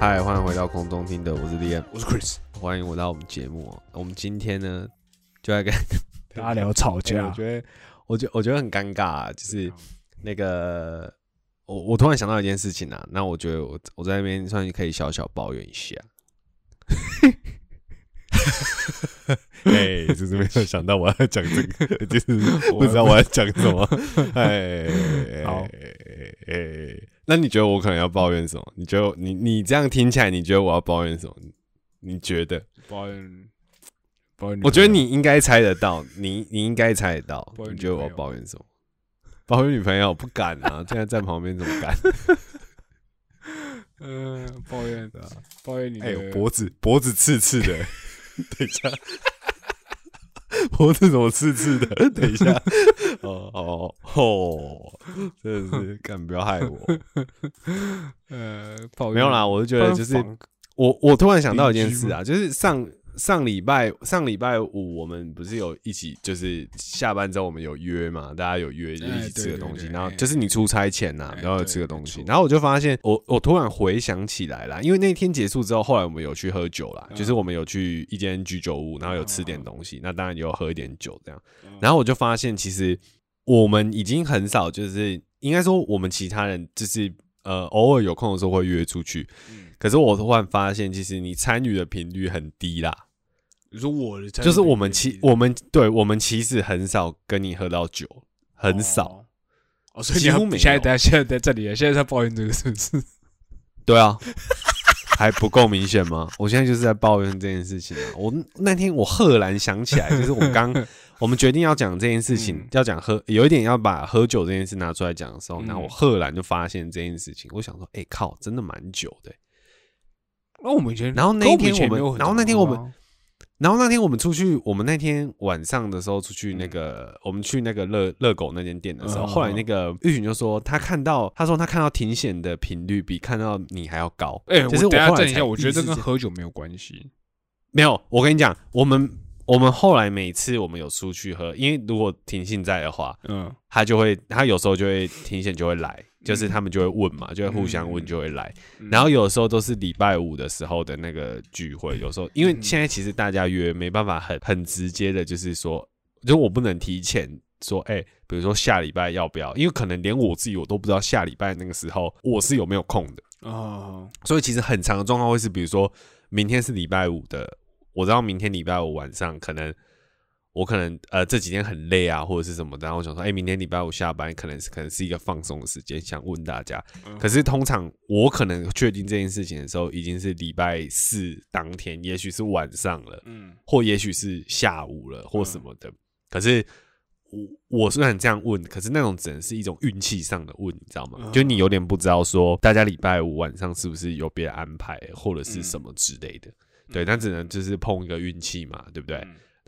嗨，欢迎回到空中听的，我是 Liam，我是 Chris，欢迎回到我们节目哦。我们今天呢，就来跟大家聊吵架我架。觉得，我觉我觉得很尴尬、啊，就是那个，我我突然想到一件事情啊，那我觉得我我在那边算是可以小小抱怨一下。哎、就是没有想到我要讲这个，就是 不知道我要讲什么。哎，好哎、那你觉得我可能要抱怨什么？你觉得你你这样听起来，你觉得我要抱怨什么？你觉得？抱怨。我觉得你应该猜得到，你你应该猜得到。你觉得我要抱怨什么？抱怨女朋友不敢啊！现在在旁边怎么敢？嗯，抱怨的，抱怨你哎、的脖子脖子刺刺的，等一下，脖子怎么刺刺的？等一下，哦哦哦，真的是，干不要害我。呃，抱怨没有啦，我就觉得就是我我突然想到一件事啊，就是上上礼拜上礼拜五我们不是有一起就是下班之后我们有约嘛，大家有约就一起吃个东西，然后就是你出差前呐、哎然后有吃个东西然后我就发现我我突然回想起来啦，因为那天结束之后，后来我们有去喝酒啦，嗯。就是我们有去一间居酒屋，然后有吃点东西，那当然也有喝一点酒这样，嗯。然后我就发现其实我们已经很少就是应该说我们其他人就是呃偶尔有空的时候会约出去，嗯可是我突然发现，其实你参与的频率很低啦。你说我的参与就是我们其我们对我们其实很少跟你喝到酒，很少。哦哦，所以你要几乎没现在在现在在这里了，现在在抱怨这个是不是？对啊，还不够明显吗？我现在就是在抱怨这件事情啊。我那天我赫然想起来，就是我们刚 我们决定要讲这件事情，嗯要讲喝，有一点要把喝酒这件事拿出来讲的时候，嗯然后我赫然就发现这件事情，我想说，哎、靠，真的蛮久的欸、那我们以前，然后那一天我们然后那天我们然后那天我们出去，我们那天晚上的时候出去那个，我们去那个热热狗那间店的时候，嗯后来那个玉群就说他看到，他说他看到停险的频率比看到你还要高。哎，就是我等一下后来一下，我觉得这跟喝酒没有关系。没有，我跟你讲，我们我们后来每次我们有出去喝，因为如果停信在的话，嗯，他就会他有时候就会停险就会来，就是他们就会问嘛，就会互相问嗯就会来。嗯然后有时候都是礼拜五的时候的那个聚会，有时候因为嗯现在其实大家约没办法很很直接的，就是说，就我不能提前说，哎、比如说下礼拜要不要，因为可能连我自己我都不知道下礼拜那个时候我是有没有空的，哦，所以其实很长的状况会是，比如说明天是礼拜五的，我知道明天礼拜五晚上可能。我可能呃这几天很累啊，或者是什么的，然后我想说，哎、明天礼拜五下班可能是可能是一个放松的时间，想问大家，嗯可是通常我可能确定这件事情的时候，已经是礼拜四当天，也许是晚上了，嗯或也许是下午了，或什么的。可是我我虽然这样问，可是那种只能是一种运气上的问，你知道吗？嗯就你有点不知道说大家礼拜五晚上是不是有别的安排，或者是什么之类的。对，那只能就是碰一个运气嘛，对不对？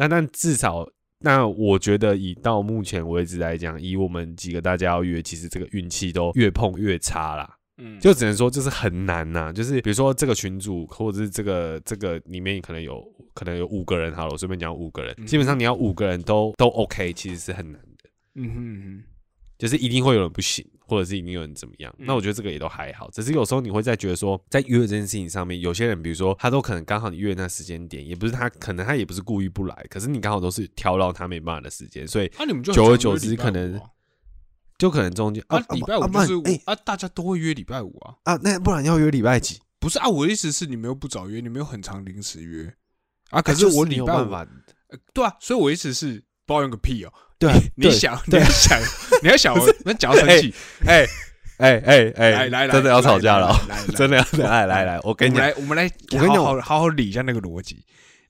嗯但但至少，那我觉得以到目前为止来讲，以我们几个大家要约，其实这个运气都越碰越差啦。嗯，就只能说就是很难呐、就是比如说这个群组或者是这个这个里面可能有可能有五个人好了，我随便讲五个人，嗯基本上你要五个人都都 OK，其实是很难的，嗯哼嗯就是一定会有人不行，或者是一定有人怎么样。嗯那我觉得这个也都还好，只是有时候你会在觉得说，在约的这件事情上面，有些人比如说他都可能刚好你约的那时间点，也不是他可能他也不是故意不来，可是你刚好都是挑到他没办法的时间，所以哼，啊，你们就久而久之可能就可能中间啊，礼拜五不然就是哎啊，大家都会约礼拜五啊。啊，那不然要约礼拜几？不是啊，我的意思是你们又不早约，你们又很长临时约啊。可可是我礼拜五，没有办法，呃对啊，所以我意思是抱怨个屁哦。对你想，你要想，你要想，我那讲到生气，哎哎哎哎，来来来，真的要吵架了真的要来来来，我我跟你来，我们来，我跟你好好好好理一下那个逻辑。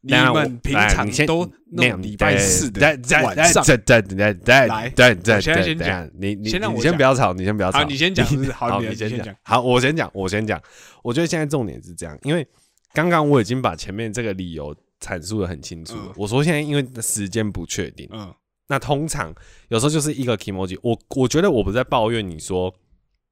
你们平常都那种礼拜四的在在晚上，在在在在来在在在先等一下讲你你你先不要吵，你先不要吵，好，你先讲？好，你先讲。。好，我先讲，我先讲。我觉得现在重点是这样，因为刚刚我已经把前面这个理由阐述的很清楚。嗯。我说现在因为时间不确定，嗯。那通常有时候就是一个 emoji，我我觉得我不在抱怨你说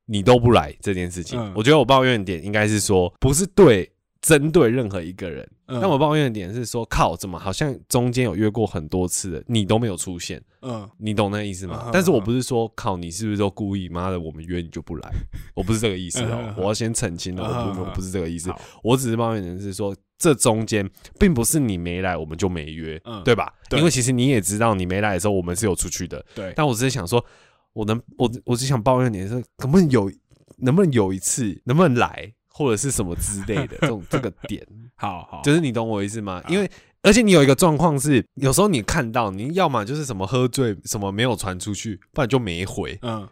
你都不来这件事情，嗯。我觉得我抱怨的点应该是说不是对针对任何一个人，嗯。但我抱怨的点是说靠，怎么好像中间有约过很多次的，你都没有出现，嗯。你懂那意思吗？嗯但是我不是说靠你是不是都故意，妈的我们约你就不来，我不是这个意思哦嗯，我要先澄清了，我不嗯。我不是这个意思。好，我只是抱怨的是说这中间并不是你没来我们就没约，嗯对吧？对。因为其实你也知道你没来的时候我们是有出去的，对，但我只是想说，我能我我只想抱怨你的是，能不能有能不能有一次能不能来或者是什么之类的 这种这个点，好好，就是你懂我意思吗？因为而且你有一个状况是，有时候你看到你要么就是什么喝醉，什么没有传出去，不然就没回，嗯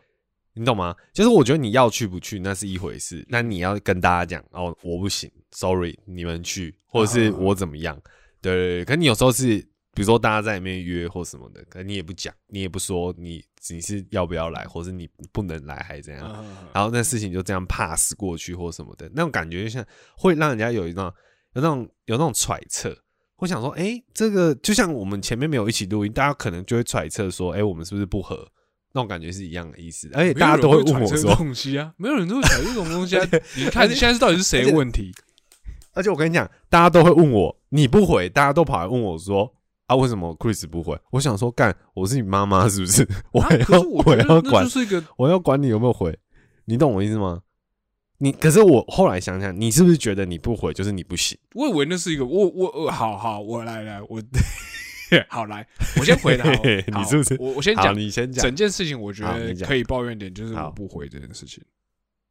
你懂吗？就是我觉得你要去不去那是一回事，那你要跟大家讲哦，我不行，sorry，你们去，或者是嗯我怎么样？对对对，可你有时候是，比如说大家在里面约或什么的，可你也不讲，你也不说你你是要不要来，或是你不能来还是怎样，嗯然后那事情就这样 pass 过去或什么的，那种感觉就像会让人家有一种有那种有那种揣测。会想说，哎、这个就像我们前面没有一起录音，大家可能就会揣测说，哎、我们是不是不合？那种感觉是一样的意思，而且大家都会问我说揣测这，东西啊，没有人都会揣这种东西啊。你看，现在是到底是谁的问题？而且我跟你讲，大家都会问我，你不回，大家都跑来问我说，啊，为什么 Chris 不回？我想说，干，我是你妈妈是不是？我要、我我要管觉得那就，是一个我要管你有没有回，你懂我意思吗？你可是我后来想想，你是不是觉得你不回就是你不行？我以为那是一个，我我我好好，我来来，我好来，我先回答。你是不是，我我先讲你先讲整。件事情，我觉得可以抱怨点就是我不回这件事情，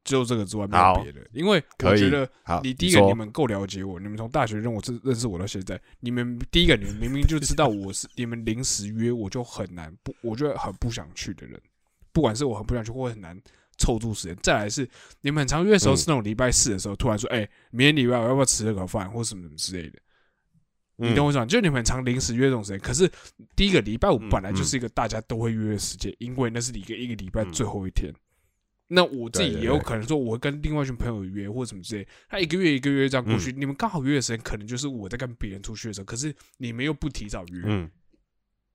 只有这个之外没有别的。因为我觉得好，你第一个你们够了解我，你们从大学认我认认识我到现在，你们第一个你们明明就知道我是你们临时约，我就很难不，我觉得很不想去的人，不管是我很不想去，或很难凑住时间。再来是你们很常约的时候嗯是那种礼拜四的时候，突然说，哎、明天礼拜我要不要吃这个饭，或什么什么之类的。你懂我我讲？就你们常临时约这种时间，可是第一个礼拜五嗯本来就是一个大家都会约的时间，因为那是一个一个礼拜嗯最后一天。那我自己也有可能说，我会跟另外一群朋友约或者什么之类，他一个月一个月这样过嗯去，你们刚好约的时间可能就是我在跟别人出去的时候，可是你们又不提早约。嗯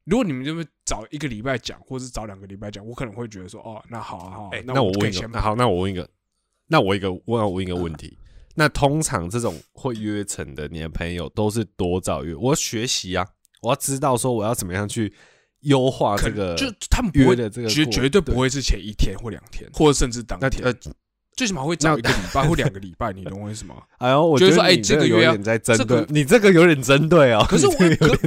如果你们这么早一个礼拜讲，或是早两个礼拜讲，我可能会觉得说，哦，那好啊好那那我问一个，那好，那我问一个，那我一个我要问一个问题。那通常这种会约成的，你的朋友都是多早约？我要学习啊，我要知道说我要怎么样去优化这个就他们不会约的这个绝过绝对不会是前一天或两天，或者甚至当天那呃，，最起码会早一个礼拜或两个礼拜，你懂我意思吗？哎呦，我觉得说哎这个有点在针这个对，你这个有点针对哦。可是我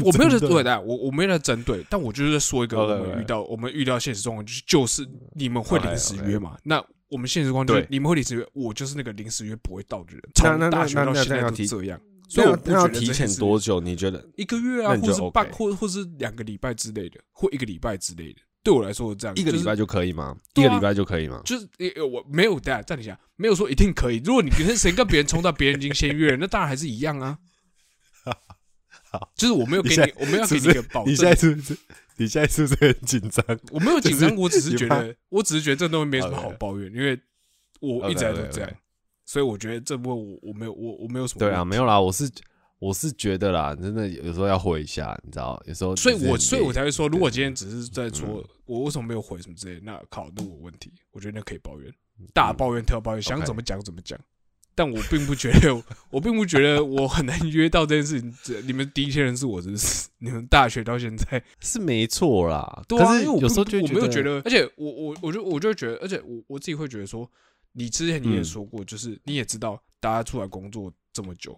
我没有在针对的，我我没有在针对，但我就是在说一个我们遇到我们遇到现实状况，就是就是你们会临时约嘛？那我们现实状况就是你们会临时约，我就是那个临时约不会到的人，从大学到现在要提都这样，所以我不那要觉得提前多久？你觉得一个月啊，或是半或或是两个礼拜之类的，或一个礼拜之类的，对我来说是这样，一个礼拜就可以吗？一个礼拜就可以吗？就是呃我没有的，暂停一下，没有说一定可以。如果你跟谁跟别人冲到别人已经先约了，那当然还是一样啊。好。就是我没有给你你，我没有给你一个保你现在，是不是？你现在是不是很紧张？我没有紧张，我只是觉得，我只是觉得这东西没什么好抱怨，因为我一直以来都 OK，OK，OK 这样，所以我觉得这部分我我没有我我没有什么对啊，没有啦，我是我是觉得啦，真的有时候要回一下，你知道，有时候所以我所以我才会说，如果今天只是在说嗯。我为什么没有回什么之类，那考虑我问题，我觉得那可以抱怨，大抱怨特抱怨，想怎么讲怎么讲。但我并不觉得，我并不觉得我很难约到这件事情。这你们第一些人是我，真 是你们大学到现在，是没错啦。对啊，因为我有时候就觉我没有觉得，而且我我我就我就觉得，而且我我自己会觉得说，你之前你也嗯说过，就是你也知道，大家出来工作这么久，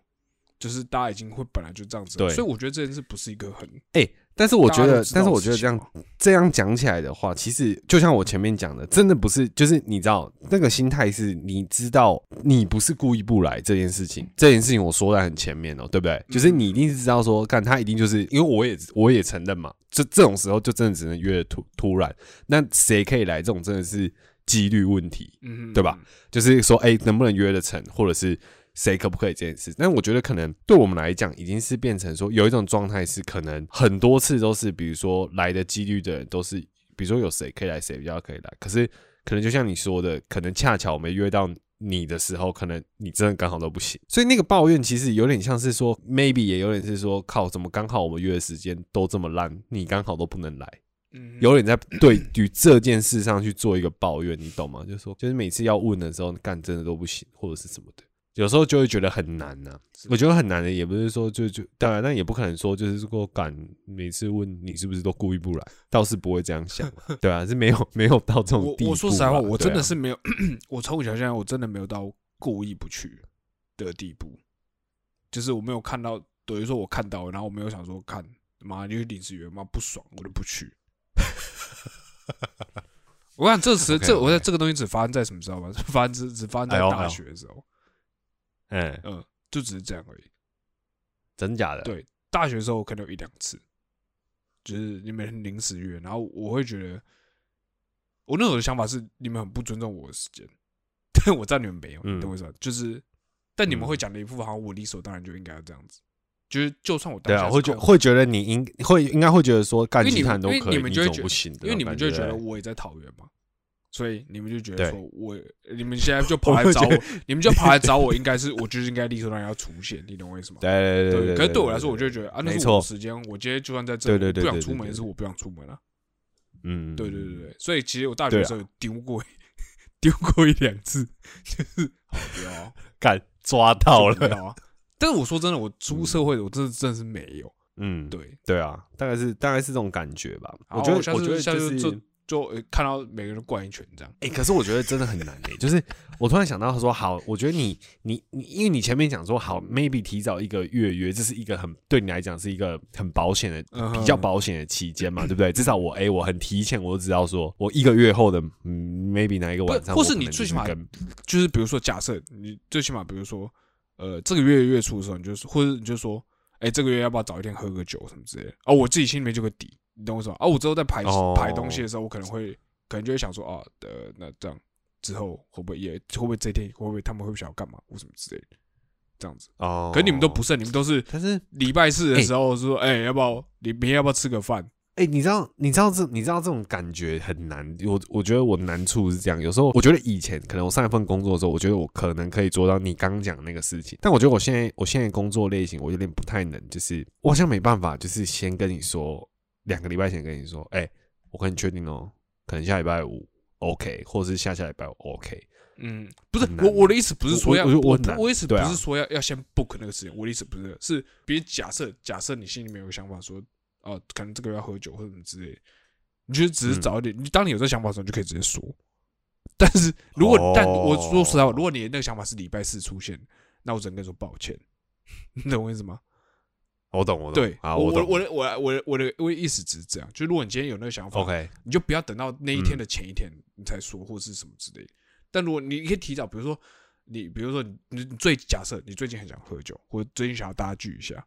就是大家已经会本来就这样子，对所以我觉得这件事不是一个很，哎、但是我觉得，但是我觉得这样这样讲起来的话，其实就像我前面讲的，真的不是，就是你知道那个心态是，你知道你不是故意不来这件事情，这件事情我说在很前面哦、对不对？就是你一定是知道说，干他一定就是因为我也我也承认嘛，这这种时候就真的只能约得突突然，那谁可以来？这种真的是几率问题，嗯，对吧？就是说，哎、能不能约得成，或者是谁可不可以这件事？但我觉得可能对我们来讲，已经是变成说有一种状态是，可能很多次都是，比如说来的几率的人都是，比如说有谁可以来，谁比较可以来。可是可能就像你说的，可能恰巧没约到你的时候，可能你真的刚好都不行。所以那个抱怨其实有点像是说，maybe 也有点是说，靠，怎么刚好我们约的时间都这么烂，你刚好都不能来。嗯有点在对于这件事上去做一个抱怨，你懂吗？就是说，就是每次要问的时候，干真的都不行，或者是什么的，有时候就会觉得很难呐、我觉得很难的，也不是说就就当然，但也不可能说就是说敢每次问你是不是都故意不来，倒是不会这样想嘛，对啊，是没有没有到这种地步啊。我说实在话，我真的是没有，我从小现在我真的没有到故意不去的地步，就是我没有看到，等于说我看到，然后我没有想说看妈就是临时约妈不爽，我就不去。我看这时 OK，这 OK 我在这个东西只发生在什么时候吗？发生只只发生在大学的时候，嗯，嗯，就只是这样而已。真假的？对大学的时候可能有一两次，就是你们很临时约，然后我会觉得，我那时候的想法是你们很不尊重我的时间，但我知道你们没有，嗯你懂我意思吧？就是，但你们嗯会讲的一副好像我理所当然就应该要这样子，就是就算我当对啊，会觉会觉得你应会应该会觉得说干其他人都可以，你们就会觉得？因为你们就会觉得我也在桃园嘛，所以你们就觉得说我你们现在就跑来找我，你们就跑来找我，应该是我就是应该理所当然要出现，你懂我意思吗？对对对对，可是对我来说，我就觉得啊，那是我的时间，我今天就算在这里，不想出门也是我不想出门啊。嗯，对对对对，所以其实我大学的时候丢过丢过一两次，就是好不要啊 干抓到了。但是我说真的，我出社会的，我真的真的是没有。嗯，对，对啊，大概是大概是这种感觉吧。我觉得我觉得下次是就看到每个人都灌一拳这样。哎、可是我觉得真的很难哎、就是我突然想到说，好，我觉得你你你，因为你前面讲说好，maybe 提早一个月约，这是一个很对你来讲是一个很保险的、嗯比较保险的期间嘛，对不对？至少我哎、我很提前我就知道说，我一个月后的嗯，maybe 哪一个晚上，或是你最起码跟就是比如说，假设你最起码比如说，呃，这个月月初的时候，你就是，或者你就说，哎，这个月要不要早一天喝个酒什么之类的？哦，我自己心里面就有个底，你懂我说啊，我之后在排哦排东西的时候，我可能会可能就会想说，啊，呃，那这样之后会不会也会不会这一天会不会他们会不会想要干嘛或什么之类的，这样子。哦，可是你们都不是，你们都是但是礼拜四的时候说，哎，要不要你明天要不要吃个饭？哎、你知道，你知道这，你知道这种感觉很难。我我觉得我难处是这样，有时候我觉得以前可能我上一份工作的时候，我觉得我可能可以做到你刚刚讲那个事情，但我觉得我现在我现在工作类型我有点不太能，就是我好像没办法，就是先跟你说两个礼拜前跟你说，哎、我跟你确定哦，可能下礼拜五 OK，或者是下下礼拜五 OK。嗯，不是我我的意思不是说要我我意思不是说要要先 book 那个事情，我的意思不是是，比如假设假设你心里面有个想法说，哦，可能这个月要喝酒或者什么之类的，你就只是嗯。早一点，你当你有这个想法的时候，你就可以直接说。但是如果、但我说实在话，如果你的那个想法是礼拜四出现，那我只能跟你说抱歉，你懂我意思吗？我懂，我懂，对，啊，我我我的我的我的我的我的意思只是这样，就如果你今天有那个想法 OK，你就不要等到那一天嗯。的前一天你才说，或是什么之类的。但如果你可以提早，比如说你，比如说你你最假设你最近很想喝酒，或者最近想要大家聚一下，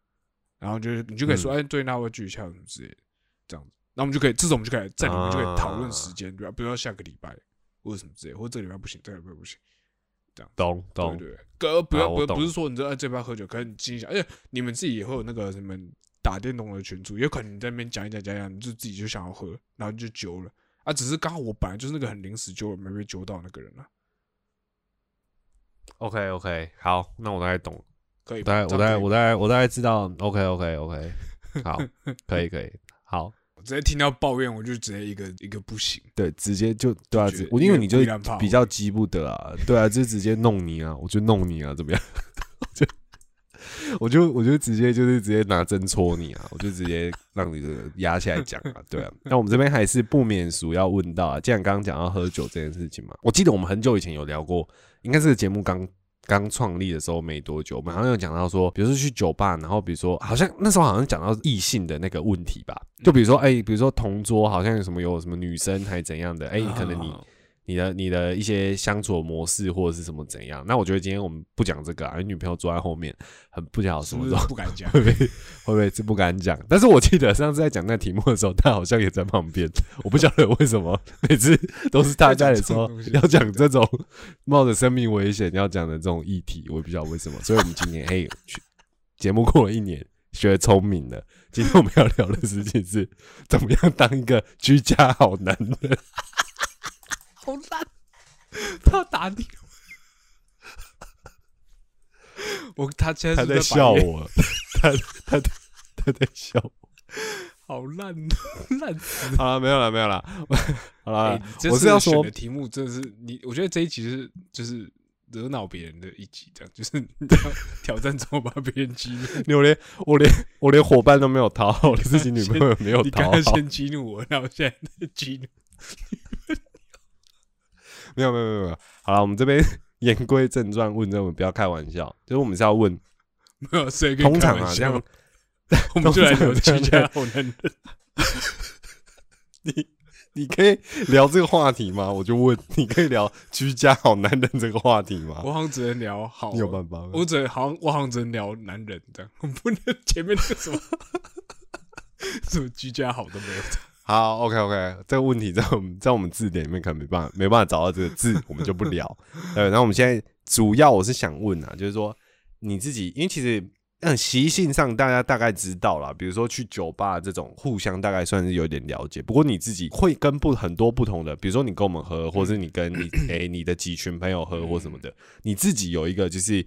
然后就是你就可以说，嗯哎，最近大家会聚一下什么之类的，这样子。那我们就可以，这种我们就可以在里面就可以讨论时间，对吧？比如说下个礼拜或者什么之类，或者这个礼拜不行，这个礼拜不行，这样懂懂，对对对。哥不要不不是说你这哎这边要喝酒，可是你心里想，而且你们自己也会有那个什么打电动的群组，有可能你在那边讲一讲讲一讲，你就自己就想要喝，然后你就揪了啊。只是刚好我本来就是那个很临时揪了没被揪到那个人啊，OK OK，好，那我大概懂。可以吧？我大概我大概我大概我大概知道，OK OK OK，好，可以可以，好，我直接听到抱怨，我就直接一个一个不行。对，直接就对啊，我因为你就比较急不得啊，对啊，就直接弄你啊，我就弄你啊，怎么样？就 我就我就直接就是直接拿针戳你啊，我就直接让你这个压下来讲啊，对啊。那我们这边还是不免俗要问到啊，既然刚刚讲到喝酒这件事情嘛，我记得我们很久以前有聊过，应该是节目刚刚创立的时候没多久，我们好像有讲到说，比如说去酒吧，然后比如说好像那时候好像讲到异性的那个问题吧，就比如说哎、比如说同桌好像有什么有什么女生还怎样的，哎、可能你你的你的一些相处模式或者是什么怎样，那我觉得今天我们不讲这个啊，你女朋友坐在后面很不晓得是不是什么时候不敢讲？会不会会不会是不敢讲？但是我记得上次在讲那题目的时候，她好像也在旁边，我不晓得为什么每次都是他在的时候要讲这种冒着生命危险要讲的这种议题，我也不知道为什么。所以我们今年嘿，去节目过了一年，学聪明了。今天我们要聊的事情是怎么样当一个居家好男人。好烂，他要打你。我他现在他在是不是白眼，笑我，他他他在笑我。好烂，烂死！好了，没有了，没有了。好了，我是要说的，题目真的是你，我觉得这一集是就是惹恼别人的一集，这样就是你知道挑战怎么把别人激怒。我连我连我连伙伴都没有讨好，我自己女朋友也没有你讨好。刚刚先激怒我，然后现在在激怒。没有没有没有没有。好了，我们这边言归正传，问这种不要开玩笑，就是我们是要问，没有谁跟你通常啊，这样 我们就来聊居家好男人。你你可以聊这个话题吗？我就问，你可以聊居家好男人这个话题吗？我好像只能聊好，你有办法吗？我只能好像我好像只能聊男人这样，我不能前面那个什么 什么居家好都没有。好，OK OK，这个问题在我们在我们字典里面可能没办法没办法找到这个字，我们就不聊。对，然后我们现在主要我是想问啊，就是说你自己，因为其实嗯习性上大家大概知道啦，比如说去酒吧这种互相大概算是有点了解。不过你自己会跟不很多不同的，比如说你跟我们喝，或是你跟你 诶、你的几群朋友喝或什么的，你自己有一个就是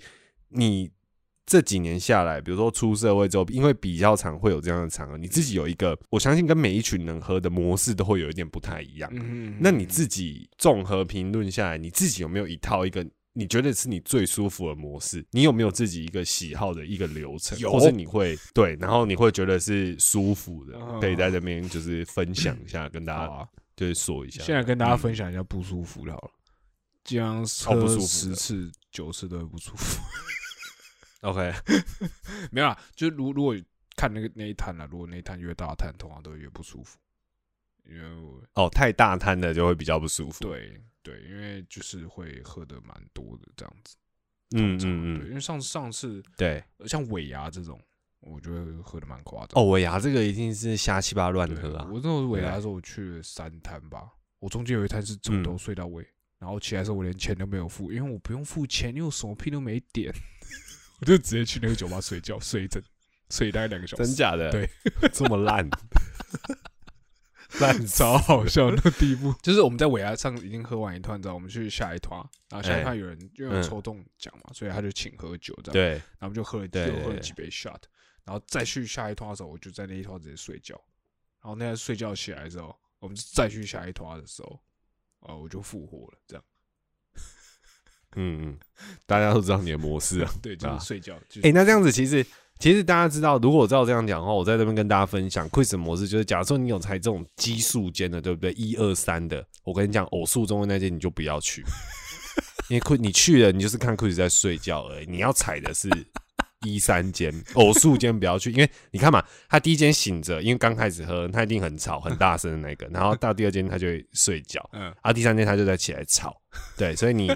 你。这几年下来，比如说出社会之后，因为比较常会有这样的场合，你自己有一个，我相信跟每一群人喝的模式都会有一点不太一样。嗯那你自己综合评论下来，你自己有没有一套一个你觉得是你最舒服的模式？你有没有自己一个喜好的一个流程，有或者你会对，然后你会觉得是舒服的，嗯可以在这边就是分享一下，跟大家就是说一下。现在跟大家分享一下不舒服的好了，这样喝十次九次都会不舒服。OK，没有啦，就是如如果看那个那一摊了，如果那一摊越大摊，通常都会越不舒服，因为哦，太大摊的就会比较不舒服。，对对，因为就是会喝的蛮多的这样子。嗯嗯嗯，因为上上次对。呃像尾牙这种，我觉得喝的蛮夸张。哦，尾牙这个一定是瞎七八乱，喝啊。我那时候尾牙的时候，我去了三摊吧，我中间有一摊是从头嗯睡到尾，然后起来的时候我连钱都没有付，因为我不用付钱，因为我什么屁都没点，我就直接去那个酒吧睡觉，睡一整睡大概两个小时，真假的？对，这么烂，烂超好笑那个地步。就是我们在尾牙上已经喝完一团之后，我们去下一团，然后下一团有人因为抽中奖嘛，所以他就请喝酒这样，对，然后我们就喝了对对又喝了几杯 shot，然后再去下一团的时候，我就在那一团直接睡觉，然后那天睡觉起来之后，我们再去下一团的时候，呃，我就复活了，这样嗯嗯，大家都知道你的模式啊。对，就啊是睡觉。就是哎、那这样子其实其实大家知道，如果我照这样讲的话，我在这边跟大家分享 quiz 的模式，就是假如说你有踩这种奇数间的，对不对？一二三的，我跟你讲，偶数中的那间你就不要去，因为 quiz 你去了，你就是看 quiz 在睡觉而已。你要踩的是 一三间，偶数间不要去，因为你看嘛，他第一间醒着，因为刚开始喝，他一定很吵很大声的那个，然后到第二间他就会睡觉，嗯，啊，第三间他就在起来吵，对，所以你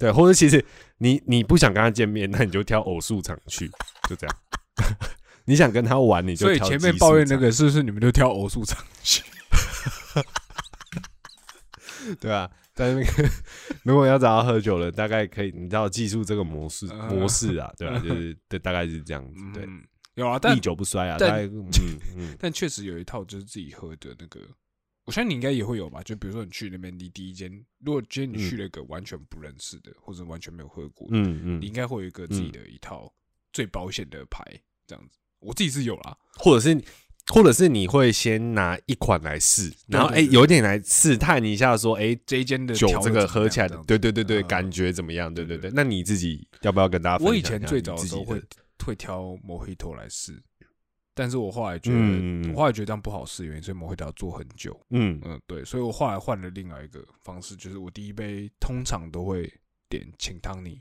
对，或者其实你你不想跟他见面，那你就挑偶数场去，就这样。你想跟他玩，你就所以前面抱怨那个是不是你们就挑偶数场去？场，对啊，在那个如果要找他喝酒了，大概可以，你知道技术这个模式嗯模式啊，对吧、就是对，大概是这样子，对，嗯，有啊，但历久不衰啊，但大概嗯嗯 但确实有一套就是自己喝的那个，我相信你应该也会有吧。就比如说你去那边，你第一间，如果今天你去了一个完全不认识的，或者完全没有喝过的，嗯嗯，你应该会有一个自己的一套最保险的牌，这样子。我自己是有啦，或者是。或者是你会先拿一款来试，然后哎、对对对有点来试探一下，说哎、这一间的酒这个喝起来对对对对，嗯感觉怎么样？对对对对。那你自己要不要跟大家分享一下我以前最早的时候会会挑 Mojito 来试，但是我后来觉得，我后来觉得这样不好试，原因所以 Mojito 要做很久。嗯嗯，对，所以我后来换了另外一个方式，就是我第一杯通常都会点清汤尼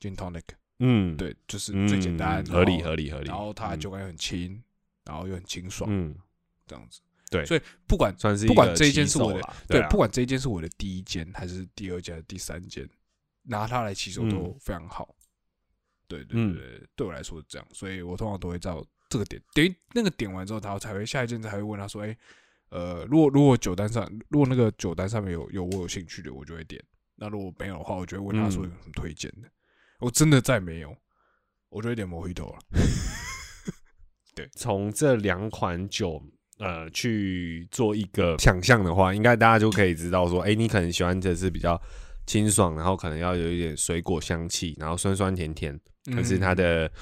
gin tonic，嗯，对，就是嗯，最简单，合理合理合理。然后它嗯酒感又很轻，然后又很清爽，嗯，这样子。对所以不管算是不管这一个间是我的对不管这一间是我的第一间还是第二间、第三间，拿它来起手都嗯非常好。对对嗯对对，对我来说是这样，所以我通常都会照这个点，等于那个点完之后，他才会下一件才会问他说：“哎、呃，如果如果酒单上如果那个酒单上面有有我有兴趣的，我就会点；那如果没有的话，我就会问他说嗯有什么推荐的。我真的再没有，我就会点 Mojito 了。从这两款酒。呃，去做一个想象的话，应该大家就可以知道说，哎、你可能喜欢的是比较清爽，然后可能要有一点水果香气，然后酸酸甜甜，可是它嗯的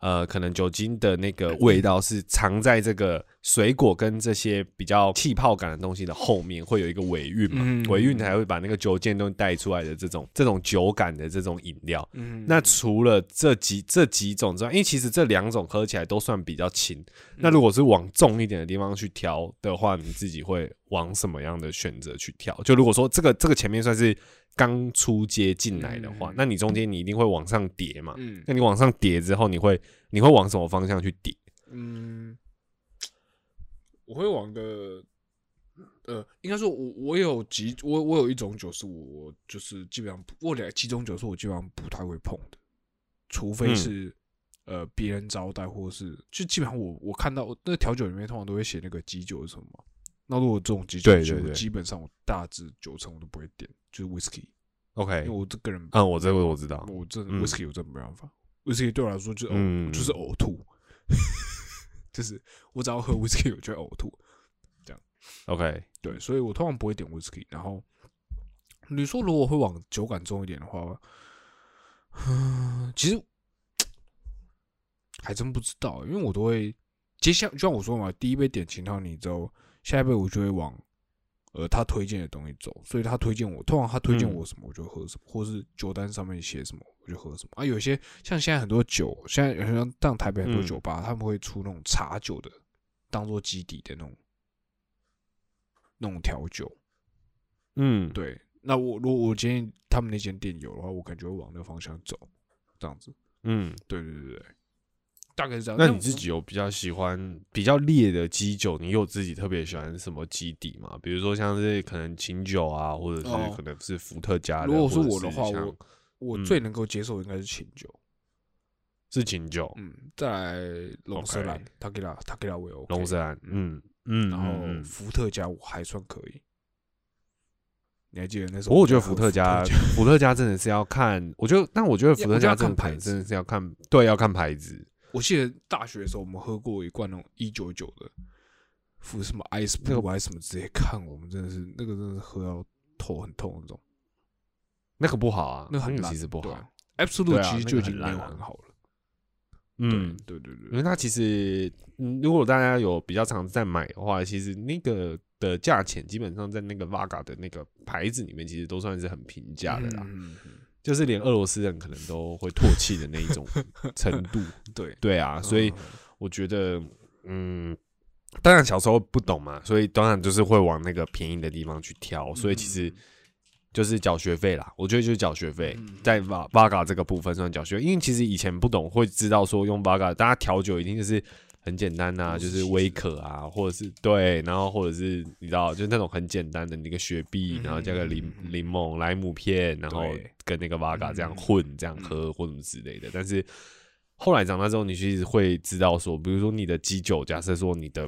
呃，可能酒精的那个味道是藏在这个水果跟这些比较气泡感的东西的后面会有一个尾韵嘛，嗯尾韵才会把那个酒精都带出来的这种这种酒感的这种饮料。嗯，那除了这几这几种之外，因为其实这两种喝起来都算比较轻。那如果是往重一点的地方去调的话，你自己会往什么样的选择去调？就如果说这个这个前面算是刚出街进来的话，嗯那你中间你一定会往上叠嘛？嗯那你往上叠之后，你会你会往什么方向去叠？嗯，我会往个呃，应该说我我有几我我有一种酒是我我就是基本上不我有两几种酒是我基本上不太会碰的，除非嗯是、呃别人招待或者是就基本上我我看到那调酒里面通常都会写那个基酒是什么嘛。那如果这种基酒酒对对对基本上我大致九成我都不会点，就是 whisky，OK，因为我这个人嗯，我这个我知道，我真的嗯。whisky 我真的没办法，whisky 对我来说就嗯。就是呕吐，就是我只要喝 whisky 我就会呕吐。这样。OK，对，所以我通常不会点 whisky。然后你说如果会往酒感重一点的话，嗯，其实还真不知道，因为我都会接下就像我说嘛，第一杯点清汤你之后，下一杯我就会往呃他推荐的东西走，所以他推荐我，通常他推荐嗯我什么我就喝什么，或是酒单上面写什么我就喝什么啊。有些像现在很多酒，现在好像像台北很多嗯酒吧，他们会出那种茶酒的，当做基底的那种那种调酒。嗯，对，那我如果我今天他们那间店有的话，我感觉会往那个方向走，这样子。嗯，对对对对，大概是这样。那你自己有比较喜欢比较烈的基酒，你有自己特别喜欢什么基底吗？比如说像是可能琴酒啊，或者哦是可能是伏特加的。如果是我的话，我我嗯最能够接受的应该是琴酒，是琴酒，嗯，再来龙舌兰 OK 塔吉拉塔吉拉我龙舌兰，嗯嗯，然后伏特加我还算可以。你还记得那时不过我觉得伏特加加，伏特加真的是要看，我觉得，但我觉得伏特加看牌子真的是要看，对，要看牌子。我记得大学的时候我们喝过一罐那种一九九的，附什么 ice 那个 blue 还是什么，直接看我们真的是那个真的是喝到头很痛那种。那个不好啊，那个很其实不对好。Absolute 其实就已经没有很好了。嗯，对对对因为它其实，嗯，如果大家有比较常在买的话，其实那个的价钱基本上在那个 Vaga 的那个牌子里面，其实都算是很平价的啦，嗯，嗯就是连俄罗斯人可能都会唾弃的那一种程度。对，对啊，所以嗯我觉得，嗯，当然小时候不懂嘛，所以当然就是会往那个便宜的地方去挑，所以其实就是缴学费啦。我觉得就是缴学费，嗯在 Va Vaga 这个部分算缴学费，因为其实以前不懂会知道说用 Vaga，大家调酒一定就是很简单呐、都就是威可啊，或者是对，然后或者是你知道，就是那种很简单的那个雪碧，嗯然后加个柠柠檬、莱姆片，然后跟那个 Vaga 这样嗯混这样喝或什么之类的，但是。后来长大之后，你其实会知道说，比如说你的基酒，假设说你的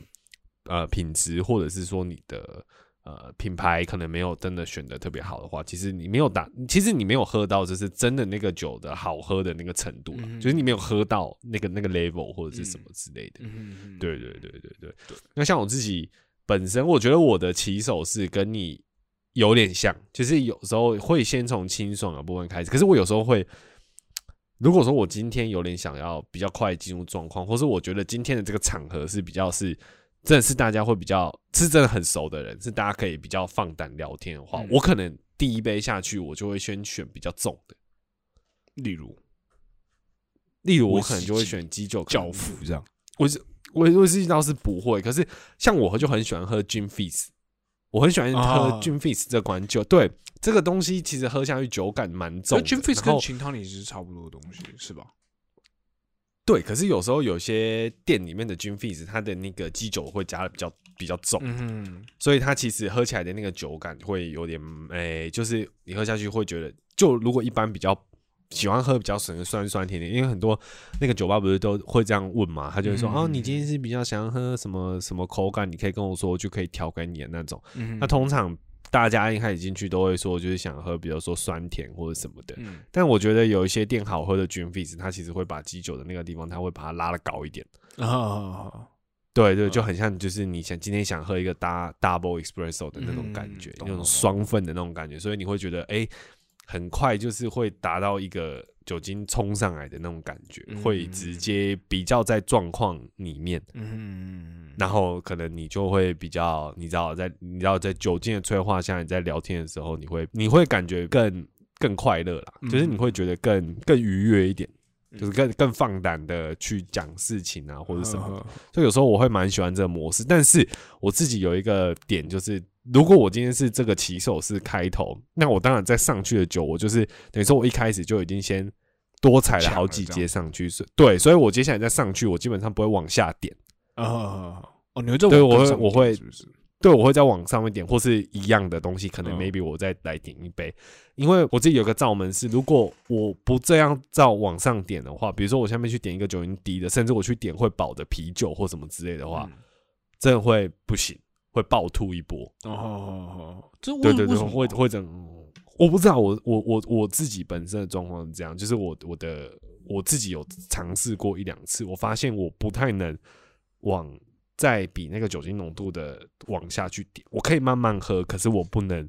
呃品质，或者是说你的呃品牌可能没有真的选的特别好的话，其实你没有打，其实你没有喝到就是真的那个酒的好喝的那个程度就是你没有喝到那个那个 level 或者是什么之类的。嗯嗯，对对对对对。那像我自己本身，我觉得我的起手是跟你有点像，就是有时候会先从清爽的部分开始，可是我有时候会，如果说我今天有点想要比较快进入状况，或是我觉得今天的这个场合是比较是。真的是大家会比较是真的很熟的人，是大家可以比较放胆聊天的话，嗯我可能第一杯下去，我就会先选比较重的，例如例如我可能就会选基酒教父这样，我是我我是倒是不会，可是像我就很喜欢喝 Gin Fizz，我很喜欢喝啊 Gin Fizz 这款酒。对这个东西，其实喝下去酒感蛮重的。Gin Fizz 然后跟清汤里是差不多的东西，是吧？对，可是有时候有些店里面的 Gin Fizz，它的那个基酒会加的比较比较重，嗯所以它其实喝起来的那个酒感会有点，诶、就是你喝下去会觉得，就如果一般比较喜欢喝比较酸酸酸甜甜，因为很多那个酒吧不是都会这样问嘛，他就会说，嗯哦，你今天是比较想要喝什么什么口感，你可以跟我说，我就可以调给你的那种。嗯那通常大家一开始进去都会说，就是想喝，比如说酸甜或者什么的。嗯但我觉得有一些店好喝的 Gin Fizz，它其实会把基酒的那个地方，它会把它拉的高一点。啊，对对，嗯就很像就是你想今天想喝一个大 double espresso 的那种感觉，那种双份的那种感觉，所以你会觉得哎、很快就是会达到一个酒精冲上来的那种感觉，会直接比较在状况里面，嗯，然后可能你就会比较，你知道，在你知道在酒精的催化下，你在聊天的时候，你会你会感觉更更快乐啦，就是你会觉得更更愉悦一点。就是更更放胆的去讲事情啊，或者什么，所以有时候我会蛮喜欢这个模式。但是我自己有一个点，就是如果我今天是这个骑手是开头，那我当然在上去的酒，我就是等于说我一开始就已经先多踩了好几阶上去，是对，所以我接下来再上去，我基本上不会往下点啊。哦，你会这对我会我会？对，我会再往上面点，或是一样的东西，可能 maybe 我再来点一杯，因为我自己有个罩门是，如果我不这样照往上点的话，比如说我下面去点一个酒精低的，甚至我去点会饱的啤酒或什么之类的话，真的会不行，会暴吐一波。哦，这对对对，会会怎？我不知道，我我我我自己本身的状况是这样，就是我我的我自己有尝试过一两次，我发现我不太能往。再比那个酒精浓度的往下去点，我可以慢慢喝，可是我不能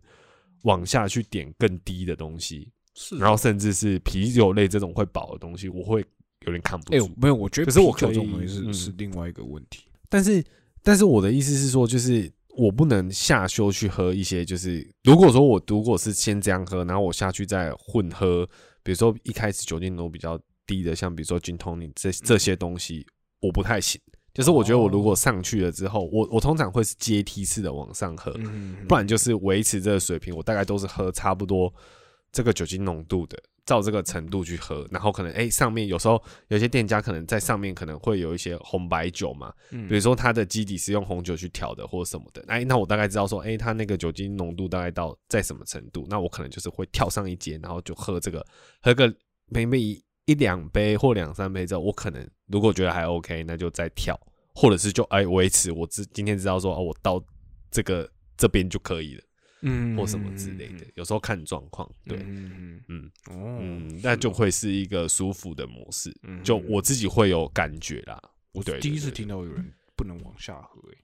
往下去点更低的东西。是，然后甚至是啤酒类这种会饱的东西，我会有点看不住。没有，我觉得可是我可以是是另外一个问题。但是，但是我的意思是说，就是我不能下休去喝一些，就是如果说我如果是先这样喝，然后我下去再混喝，比如说一开始酒精浓度比较低的，像比如说金通你这这些东西，我不太行。就是我觉得我如果上去了之后，我我通常会是阶梯式的往上喝，不然就是维持这个水平。我大概都是喝差不多这个酒精浓度的，照这个程度去喝。然后可能哎，上面有时候有些店家可能在上面可能会有一些红白酒嘛，比如说它的基底是用红酒去调的或者什么的。哎，那我大概知道说，哎，它那个酒精浓度大概到在什么程度，那我可能就是会跳上一阶，然后就喝这个，喝个 maybe 一两杯或两三杯之后，我可能如果觉得还 OK，那就再跳，或者是就哎维持我知今天知道说哦，我到这个这边就可以了，嗯，或什么之类的，有时候看状况，对，嗯嗯哦，嗯，那就会是一个舒服的模式，就我自己会有感觉啦。我第一次听到有人不能往下喝，哎，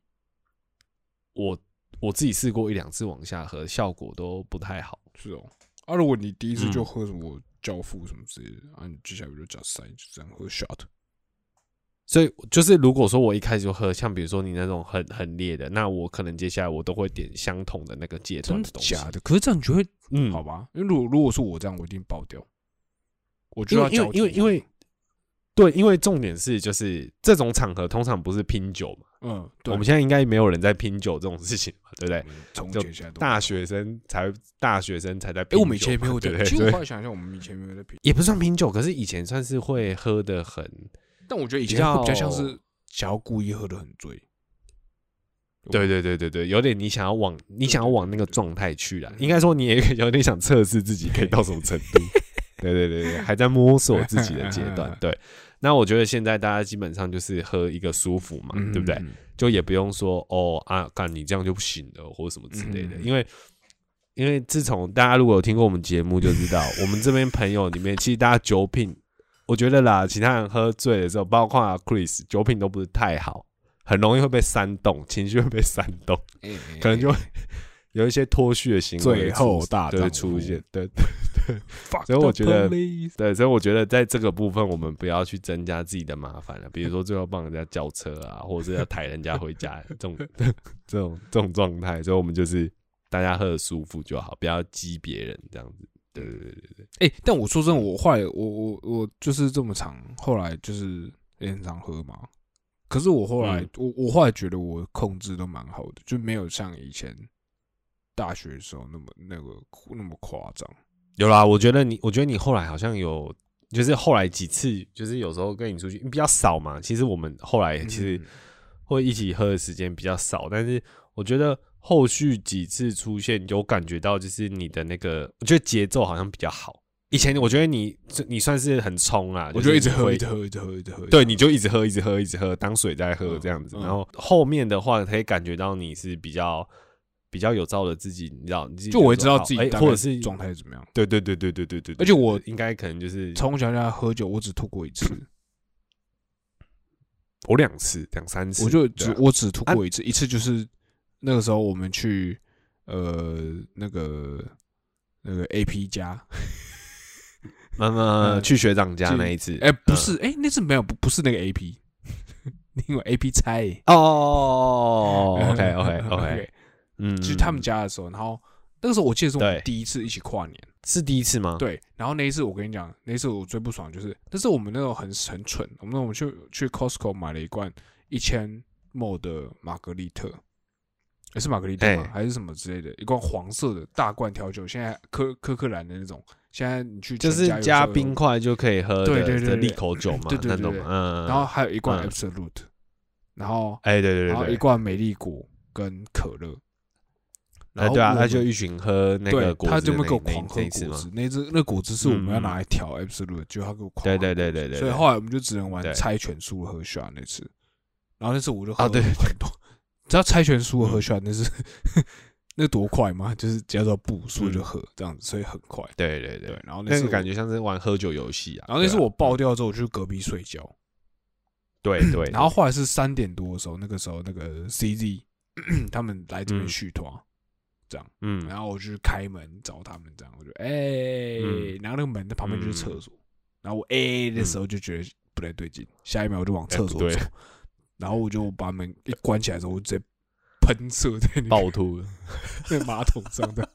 我我自己试过一两次往下喝，效果都不太好。是哦，啊，如果你第一次就喝什么？教父什么之类的啊，你接下来就加塞，就这样喝 shot。所以就是，如果说我一开始就喝，像比如说你那种很很烈的，那我可能接下来我都会点相同的那个阶段的东西。假的，可是这样你就会嗯，好吧？因为如果如果说我这样，我一定爆掉。我就要因为因为因为对，因为重点是就是这种场合通常不是拼酒嘛。嗯，我们现在应该没有人在拼酒这种事情嘛，对不对？就大学生才大学生才在拼酒。我们以前没有对其实我后来想一下，我们以前没有在拼，也不算拼酒，可是以前算是会喝的很。但我觉得以前比较像是想要故意喝的很醉。对对对对对，有点你想要往你想要往那个状态去了。应该说你也有点想测试自己可以到什么程度。对对对对，还在摸索自己的阶段。对。那我觉得现在大家基本上就是喝一个舒服嘛，对不对？就也不用说哦啊，干你这样就不行了，或者什么之类的。因为因为自从大家如果有听过我们节目，就知道我们这边朋友里面，其实大家酒品，我觉得啦，其他人喝醉的时候，包括 Chris，酒品都不是太好，很容易会被煽动，情绪会被煽动，可能就会。有一些脱序的行为，最后大会出现，对对 对，所以我觉得，对，所以我觉得在这个部分，我们不要去增加自己的麻烦了。比如说，最后帮人家叫车啊，或者是要抬人家回家这种这种这种状态，所以我们就是大家喝的舒服就好，不要激别人这样子。对对对对对。哎，但我说真的，我后来我我我就是这么长，后来就是也很常喝嘛。可是我后来我我后来觉得我控制都蛮好的，就没有像以前。大学的时候那么那个那么夸张，有啦。我觉得你，我觉得你后来好像有，就是后来几次，就是有时候跟你出去比较少嘛。其实我们后来其实会一起喝的时间比较少，但是我觉得后续几次出现有感觉到，就是你的那个，我觉得节奏好像比较好。以前我觉得你你算是很冲啊，我就一直喝，一直喝，一直喝，一直喝。对，你就一直喝，一直喝，一直喝，当水在喝这样子。然后后面的话可以感觉到你是比较。比较有照的自己，你知道，就我知道自己或者是状态怎么样。对对对对对对对。而且我应该可能就是从小到大喝酒，我只吐过一次。我两次，两三次，我就只我只吐过一次，一次就是那个时候我们去呃那个那个 AP 家，那么去学长家那一次，哎，不是，哎，那次没有，不不是那个 AP，因为 AP 猜哦，OK OK OK，嗯，去他们家的时候，然后那个时候我记得是我们第一次一起跨年，是第一次吗？，对，然后那一次我跟你讲，那一次我最不爽就是，但是我们那种很很蠢，我们那种去去 Costco 买了一罐一千 ml 的玛格丽特，也是玛格丽特吗？哎还是什么之类的？一罐黄色的大罐调酒，现在科科克兰的那种，现在你去就是加冰块就可以喝的对对对对的利口酒嘛，对对对嗯，然后还有一罐嗯 Absolute，、然后哎，对对对然后一罐美丽果跟可乐。然哎对啊，后他就一群喝那个，果他就会汁的那那给我狂喝果汁，那只那果汁是我们要嗯。拿来调 Absolute，就他给我狂对喝对对对对，对所以后来我们就只能玩猜拳输了喝 shot 那次，然后那次我就喝啊对很多，只要猜拳输了喝嗯。那是 那多快吗？就是只要说不输了就嗯。喝这样子，所以很快。对对对。对，，然后那次那个感觉，像是玩喝酒游戏啊。然后那次我爆掉之后，我就去隔壁睡觉。对对，然后后来是三点多的时候，那个时候那个 CZ 他们来这边嗯。续团，这样，嗯。然后我就去开门找他们，这样，我就哎，嗯。然后那个门的旁边就是厕所，然后我哎的时候就觉得不太对劲，下一秒我就往厕所走。然后我就把门一关起来之后，我直接喷射在那个暴吐了，那马桶上的，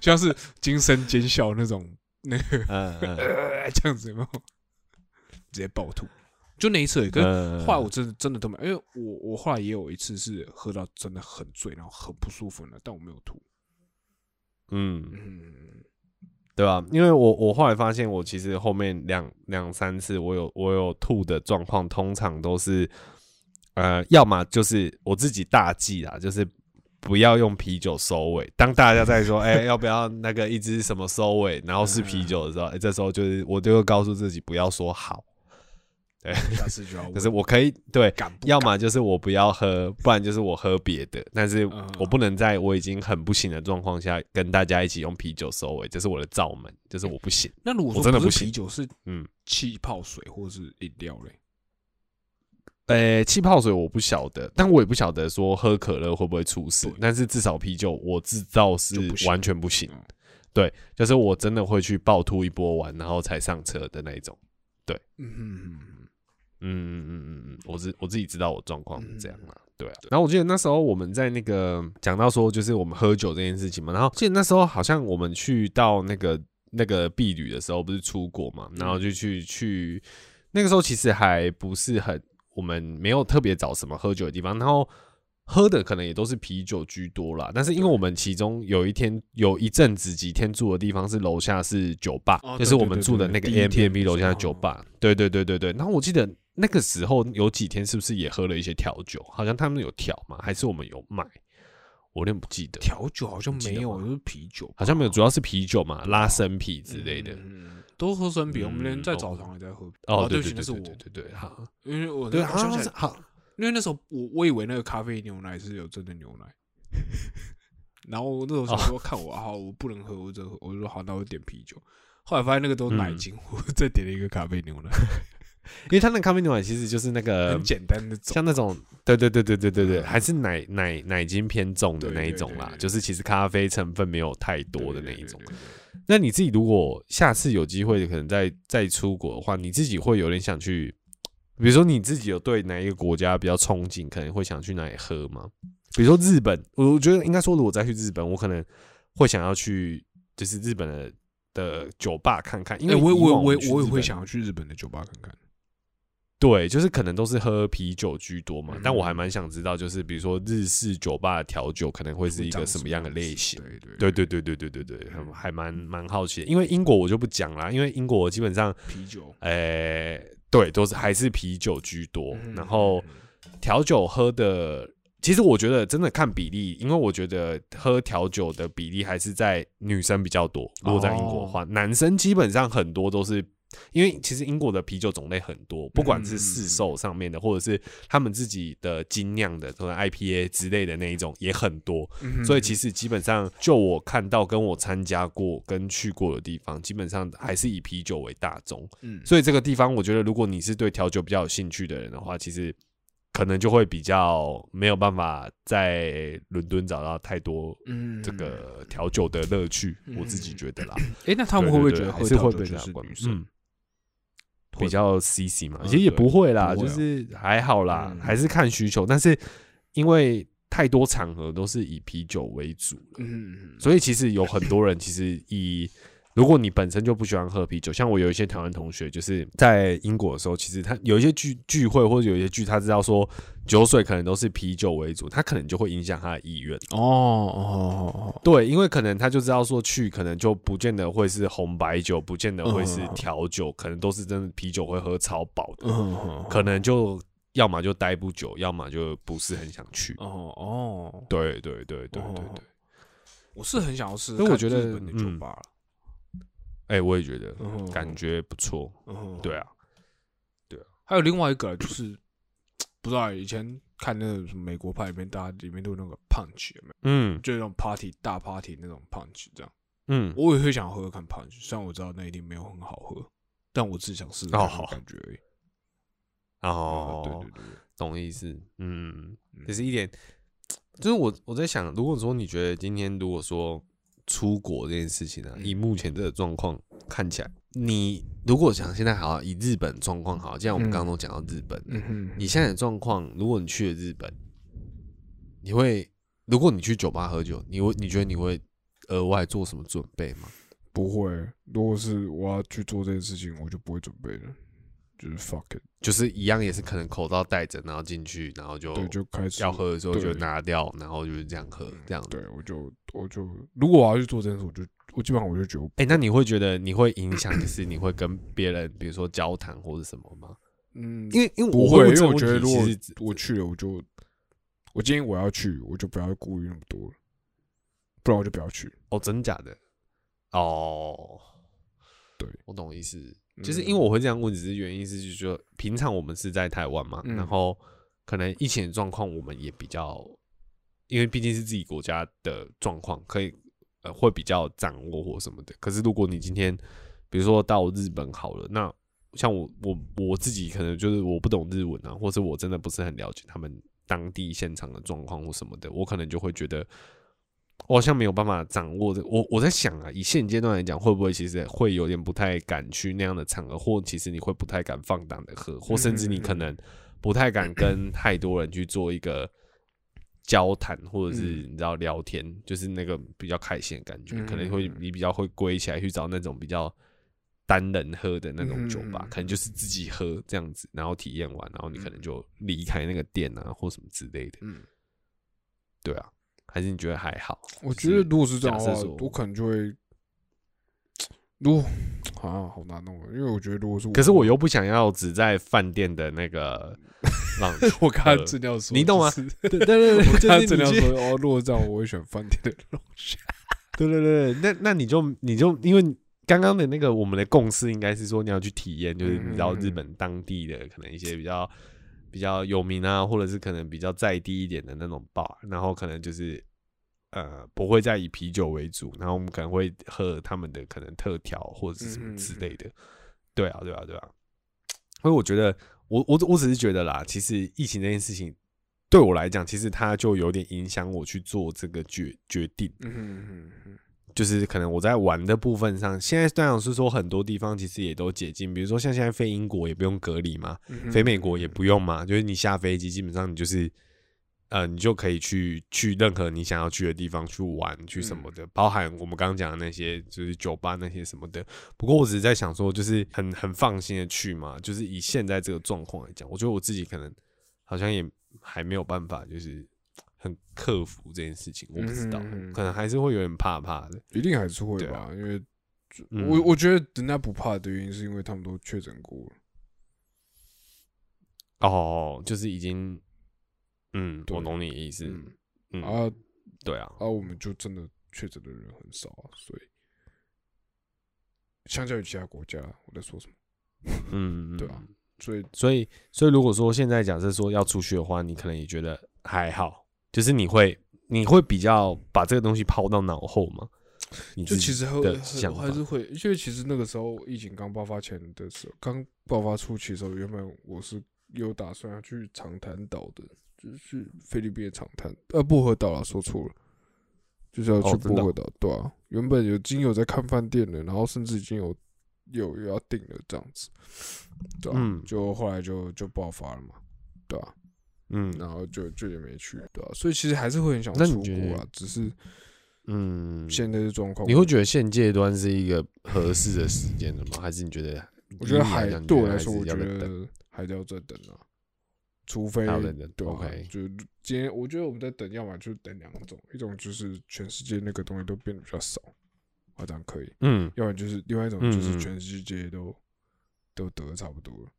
就像是惊声尖笑那种那个 这样子，有没有？直接暴吐，就那一次而已。可是嗯，后来我真的真的都没有，因为我我后来也有一次是喝到真的很醉，然后很不舒服了，但我没有吐。嗯，嗯，对吧？因为我我后来发现，我其实后面两两三次我有我有吐的状况，通常都是呃，要么就是我自己大忌啦，就是不要用啤酒收尾。当大家在说，哎、要不要那个一支什么收尾，然后是啤酒的时候，哎、这时候就是我就会告诉自己不要说好，下次就要问。可是我可以对，敢不要么就是我不要喝，不然就是我喝别的，但是嗯我不能在我已经很不行的状况下跟大家一起用啤酒收尾，这是我的罩门，就是我不行。那如果我真的啤酒，是嗯，气泡水或是饮料嘞？呃，气泡水我不晓得，但我也不晓得说喝可乐会不会出事，但是至少啤酒我知道是就不行完全不行嗯。对，就是我真的会去暴吐一波完，然后才上车的那一种。对嗯嗯嗯嗯嗯嗯，我自我自己知道我状况是这样嗯，对啊。然后我记得那时候我们在那个讲到说，就是我们喝酒这件事情嘛，然后记得那时候好像我们去到那个那个避旅的时候，不是出国嘛，然后就去去那个时候其实还不是很，我们没有特别找什么喝酒的地方，然后。喝的可能也都是啤酒居多啦，但是因为我们其中有一天有一阵子几天住的地方是楼下是酒吧，就是我们住的那个对对对对 Airbnb 楼下的酒吧，对对对对对。然后我记得那个时候有几天是不是也喝了一些调酒？好像他们有调嘛，还是我们有卖？我有点不记得，调酒好像没有，就是啤酒，好像没有，主要是啤酒嘛，拉生啤之类的。嗯都喝生啤，我们连在澡堂也在喝。哦，对不起，对对对那是我，对对对对，好，因为我对，好像是好，因为那时候我我以为那个咖啡牛奶是有真的牛奶，然后那时候想说看我啊，我不能喝，我就我就说好，那我点啤酒。后来发现那个都是奶嗯精，我再点了一个咖啡牛奶，因为它那咖啡牛奶其实就是那个很简单的。像那种，对对对对对对对，嗯还是奶奶奶精偏重的那一种啦就是其实咖啡成分没有太多的那一种那你自己如果下次有机会，可能再再出国的话，你自己会有点想去，比如说你自己有对哪一个国家比较憧憬，可能会想去哪里喝吗？比如说日本，我我觉得应该说，如果再去日本，我可能会想要去，就是日本的的酒吧看看，因为哎我我我也我也会想要去日本的酒吧看看。对，就是可能都是喝啤酒居多嘛，嗯但我还蛮想知道，就是比如说日式酒吧的调酒可能会是一个什么样的类型？对对对对对对对对对，很嗯还蛮蛮好奇的，因为英国我就不讲啦，因为英国基本上，啤酒，呃，对，都是还是啤酒居多，嗯然后调酒喝的，其实我觉得真的看比例，因为我觉得喝调酒的比例还是在女生比较多。如果在英国的话，哦男生基本上很多都是。因为其实英国的啤酒种类很多，不管是市售上面的，或者是他们自己的精酿的，或者 IPA 之类的那一种也很多。嗯所以其实基本上，就我看到跟我参加过跟去过的地方，基本上还是以啤酒为大宗。嗯所以这个地方，我觉得如果你是对调酒比较有兴趣的人的话，其实可能就会比较没有办法在伦敦找到太多嗯这个调酒的乐趣，嗯我自己觉得啦。哎，那他们会不会觉得还是会调酒就被这样管是女生嗯？会比较 C C 嘛，嗯其实也不会啦，就是还好啦，嗯还是看需求。但是因为太多场合都是以啤酒为主了，嗯，所以其实有很多人其实以如果你本身就不喜欢喝啤酒，像我有一些台湾同学，就是在英国的时候，其实他有一些聚聚会或者有一些剧，他知道说酒水可能都是啤酒为主，他可能就会影响他的意愿。哦哦哦，对，因为可能他就知道说去，可能就不见得会是红白酒，不见得会是嗯调酒，可能都是真的啤酒会喝超饱的，嗯，可能就要么就待不久，要么就不是很想去。哦哦，对对对对对哦对，我是很想要试试所以我觉得看日本的酒嗯。吧了，哎、我也觉得嗯感觉不错。嗯，对啊，还有另外一个就是不知道以前看那个什么美国派里面，大家里面都有那个 punch 有没有？嗯就那种 party 大 party 那种 punch 这样，嗯，我也会想喝喝看 punch，虽然我知道那一定没有很好喝，但我只想试试看哦那种感觉而已。哦，对对对对，懂意思，嗯，嗯只是一点，就是我我在想，如果说你觉得今天如果说出国这件事情啊，嗯以目前这个状况看起来，你如果想现在好以日本状况好，既然我们嗯刚刚都讲到日本，嗯哼，你现在的状况，如果你去了日本，你会，如果你去酒吧喝酒，你会你觉得你会额外做什么准备吗？不会。如果是我要去做这件事情，我就不会准备了，就是 fuck it，就是一样也是可能口罩戴着，然后进去，然后就对，就开始要喝的时候就拿掉，然后就是这样喝，这样。对，我就我就如果我要去做这件事，我就我基本上我就觉得我，哎、那你会觉得你会影响，就是你会跟别人，比如说交谈或者什么吗？嗯，因为因为不会，我问这个因为我觉得如果我去了，我就我今天我要去，我就不要顾虑那么多了，不然我就不要去。哦，真假的哦，对，我懂意思。就是嗯因为我会这样问，只是原因是就是说，平常我们是在台湾嘛，嗯然后可能疫情的状况我们也比较，因为毕竟是自己国家的状况，可以呃会比较掌握或什么的。可是如果你今天比如说到日本好了，那像我我我自己可能就是我不懂日文啊，或者我真的不是很了解他们当地现场的状况或什么的，我可能就会觉得我好像没有办法掌握的。我我在想啊，以现阶段来讲，会不会其实会有点不太敢去那样的场合，或其实你会不太敢放胆的喝，或甚至你可能不太敢跟太多人去做一个交谈，或者是嗯你知道聊天，就是那个比较开心的感觉，嗯可能会你比较会归起来去找那种比较。单人喝的那种酒吧，嗯可能就是自己喝这样子，然后体验完，然后你可能就离开那个店啊，或什么之类的。嗯，对啊，还是你觉得还好？我觉得如果是这样的话我可能就会，如果啊好难弄哦，因为我觉得如果是我，可是我又不想要只在饭店的那个 浪我刚才呃正要说，你懂吗就是对对对 我刚才对，就是你去正要说，哦，如果这样，我会选饭店的龙虾。对对对，那那你就你就因为刚刚的那个我们的共识应该是说你要去体验，就是你知道日本当地的可能一些比较比较有名啊，或者是可能比较在地一点的那种 bar，然后可能就是呃不会再以啤酒为主，然后我们可能会喝他们的可能特调或者是什么之类的。对啊，对啊，对啊。所以我觉得，我我我只是觉得啦，其实疫情这件事情对我来讲，其实它就有点影响我去做这个决决定。就是可能我在玩的部分上，现在虽然是说很多地方其实也都解禁，比如说像现在飞英国也不用隔离嘛，嗯飞美国也不用嘛，就是你下飞机基本上你就是，呃，你就可以去去任何你想要去的地方去玩去什么的，嗯。包含我们刚刚讲的那些就是酒吧那些什么的。不过我只是在想说，就是很很放心的去嘛，就是以现在这个状况来讲，我觉得我自己可能好像也还没有办法，就是很克服这件事情，我不知道，嗯可能还是会有点怕怕的。一定还是会对啊吧，因为嗯我我觉得人家不怕的原因是因为他们都确诊过了。哦，就是已经，嗯，我懂你的意思，嗯嗯，啊对啊，啊，我们就真的确诊的人很少啊，所以相较于其他国家，我在说什么？嗯，对啊，所以所以，所以如果说现在假设说要出去的话，你可能也觉得还好，就是你会你会比较把这个东西抛到脑后吗？你就其实还还是会，因为其实那个时候疫情刚爆发前的时候，刚爆发初期的时候，原本我是有打算要去长滩岛的，就是菲律宾的长滩，呃，薄荷岛啦，说错了，就是要去薄荷岛，对啊，原本有已经有在看饭店了，然后甚至已经有有有要订了这样子，对啊，嗯就后来就就爆发了嘛，对啊，嗯然后就就也没去，对啊，所以其实还是会很想出国啊，只是嗯，现在的状况，你会觉得现阶段是一个合适的时间的吗？还是你觉得？我觉得还对我来说，我觉得还是要再等啊，除非对啊 OK 就今天我觉得我们在等，要么就等两种，一种就是全世界那个东西都变得比较少，好，这样可以；嗯要不然就是另外一种就是全世界都都得的差不多了。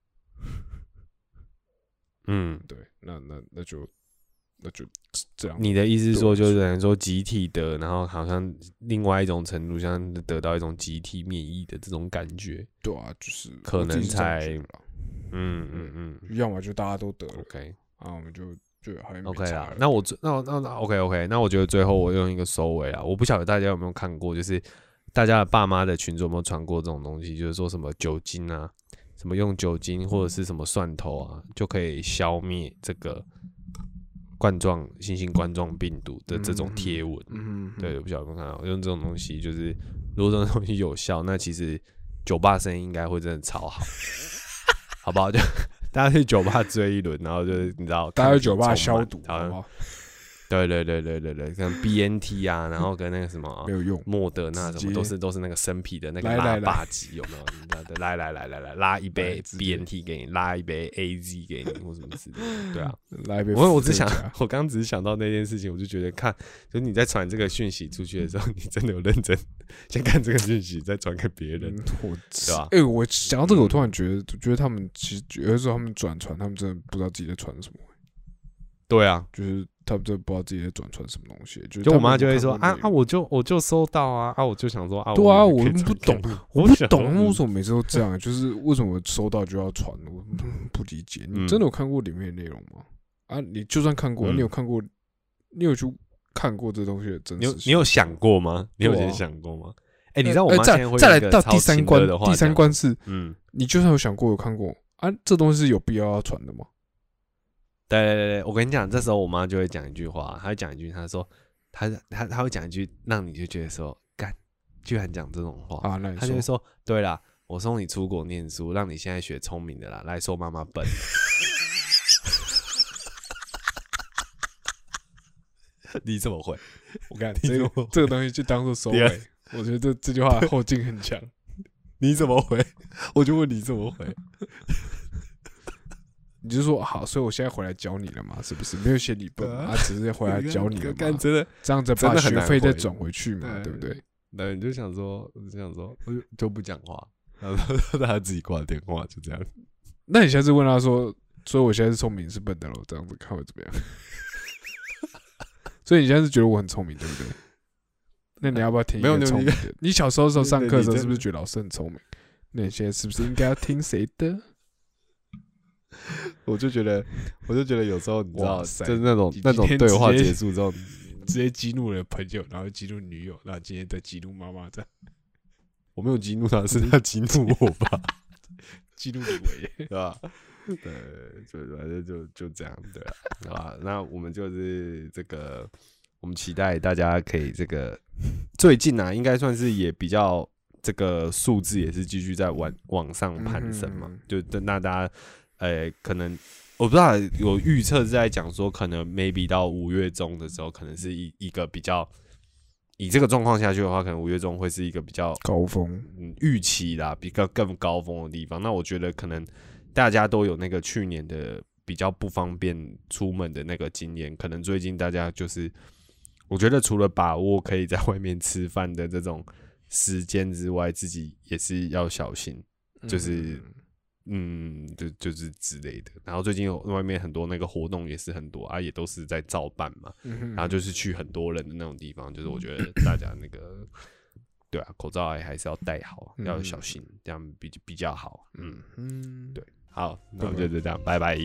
嗯，对，那那那就那就这样。你的意思是说，就是等于说集体的，然后好像另外一种程度，像得到一种集体免疫的这种感觉。对啊，就是可能才嗯嗯嗯要么就大家都得了，，OK 啊，我们就就好像没 OK。啦那我最那那那 OK OK，那我觉得最后我用一个收尾啊，我不晓得大家有没有看过，就是大家的爸妈的群组有没有传过这种东西，就是说什么酒精啊，什么用酒精或者是什么蒜头啊，就可以消灭这个冠状新型冠状病毒的这种贴文。嗯，对，我不晓得看到，用这种东西，就是如果这种东西有效，那其实酒吧生意应该会真的超好，好不好？就 大家去酒吧追一轮，然后就是你知道，大家去酒吧消毒，好不好？对对对对对对，像 BNT 啊，然后跟那个什么没有用。莫德纳什么都是都是那个生啤的那个拉来来来霸机，有没有？来来来来来来拉一杯 BNT 给你，拉一杯 AZ 给你，或什么之类的。对啊，来一杯我我只想我刚刚只是想到那件事情，我就觉得看，就是你在传这个讯息出去的时候，你真的有认真先看这个讯息，再传给别人对吧哎、我想到这个，我突然觉得，觉得他们其实有的时候他们转传，他们真的不知道自己在传什么，对啊，就是他们真的不知道自己在转传什么东西。就就我妈就会说啊啊，我就我就收到啊啊，我就想说啊，对啊，我不懂我不懂为什么每次都这样，就是为什么收到就要传，我不理解。你嗯真的有看过里面的内容吗？啊，你就算看过，嗯你有看过，你有去看过这东西的真你有实？你有想过吗？你有先想过吗？哎，你知道我妈呃再再来到第三关的，话第三关是嗯。你就算有想过有看过啊，这东西是有必要要传的吗？对对对对，我跟你讲，这时候我妈就会讲一句话，她会讲一句，她说，她她她会讲一句，让你就觉得说，干，居然讲这种话，啊，那她就会说，对啦，我送你出国念书，让你现在学聪明的啦，来说妈妈笨。你怎么会？我看你这这个东西就当做收尾，我觉得这这句话后劲很强。你怎么回？我就问你怎么回？你就说好，所以我现在回来教你了嘛，是不是？没有嫌你笨啊啊，只是回 来教你了嘛，真的，这样子把学费再转回去嘛，对对不对？那你就想说，我就想说，我就就不讲话，然后 他自己挂电话，就这样。那你下次问他说，所以我现在是聪明是笨的喽，这样子看会怎么样？所以你现在是觉得我很聪明，对不对？那你要不要听一没有聪明的？你小时候的时候上课的时候是不是觉得老师很聪明？那你现在是不是应该要听谁的？我就觉得，我就觉得有时候你知道，就是那种那种对话结束之后，直接激怒了朋友，然后激怒女友，然后今天再激怒妈妈，这样我没有激怒他，是他激怒我吧，激怒李维。对吧？对，就反正就就这样，对啊，好吧？那我们就是这个，我们期待大家可以这个最近啊，应该算是也比较这个数字也是继续在往往上攀升嘛，嗯就等那大家呃可能。我不知道有预测是在讲说，可能 maybe 到五月中的时候，可能是一一个比较以这个状况下去的话，可能五月中会是一个比较高峰，嗯预期啦，比较更高峰的地方。那我觉得可能大家都有那个去年的比较不方便出门的那个经验，可能最近大家就是，我觉得除了把握可以在外面吃饭的这种时间之外，自己也是要小心，就是嗯，就就是之类的。然后最近有外面很多那个活动也是很多啊，也都是在照办嘛。嗯然后就是去很多人的那种地方，就是我觉得 大家那个，对啊，口罩还还是要戴好，要小心，这样比比较好。嗯，嗯，对，好，那我们就这样，拜拜。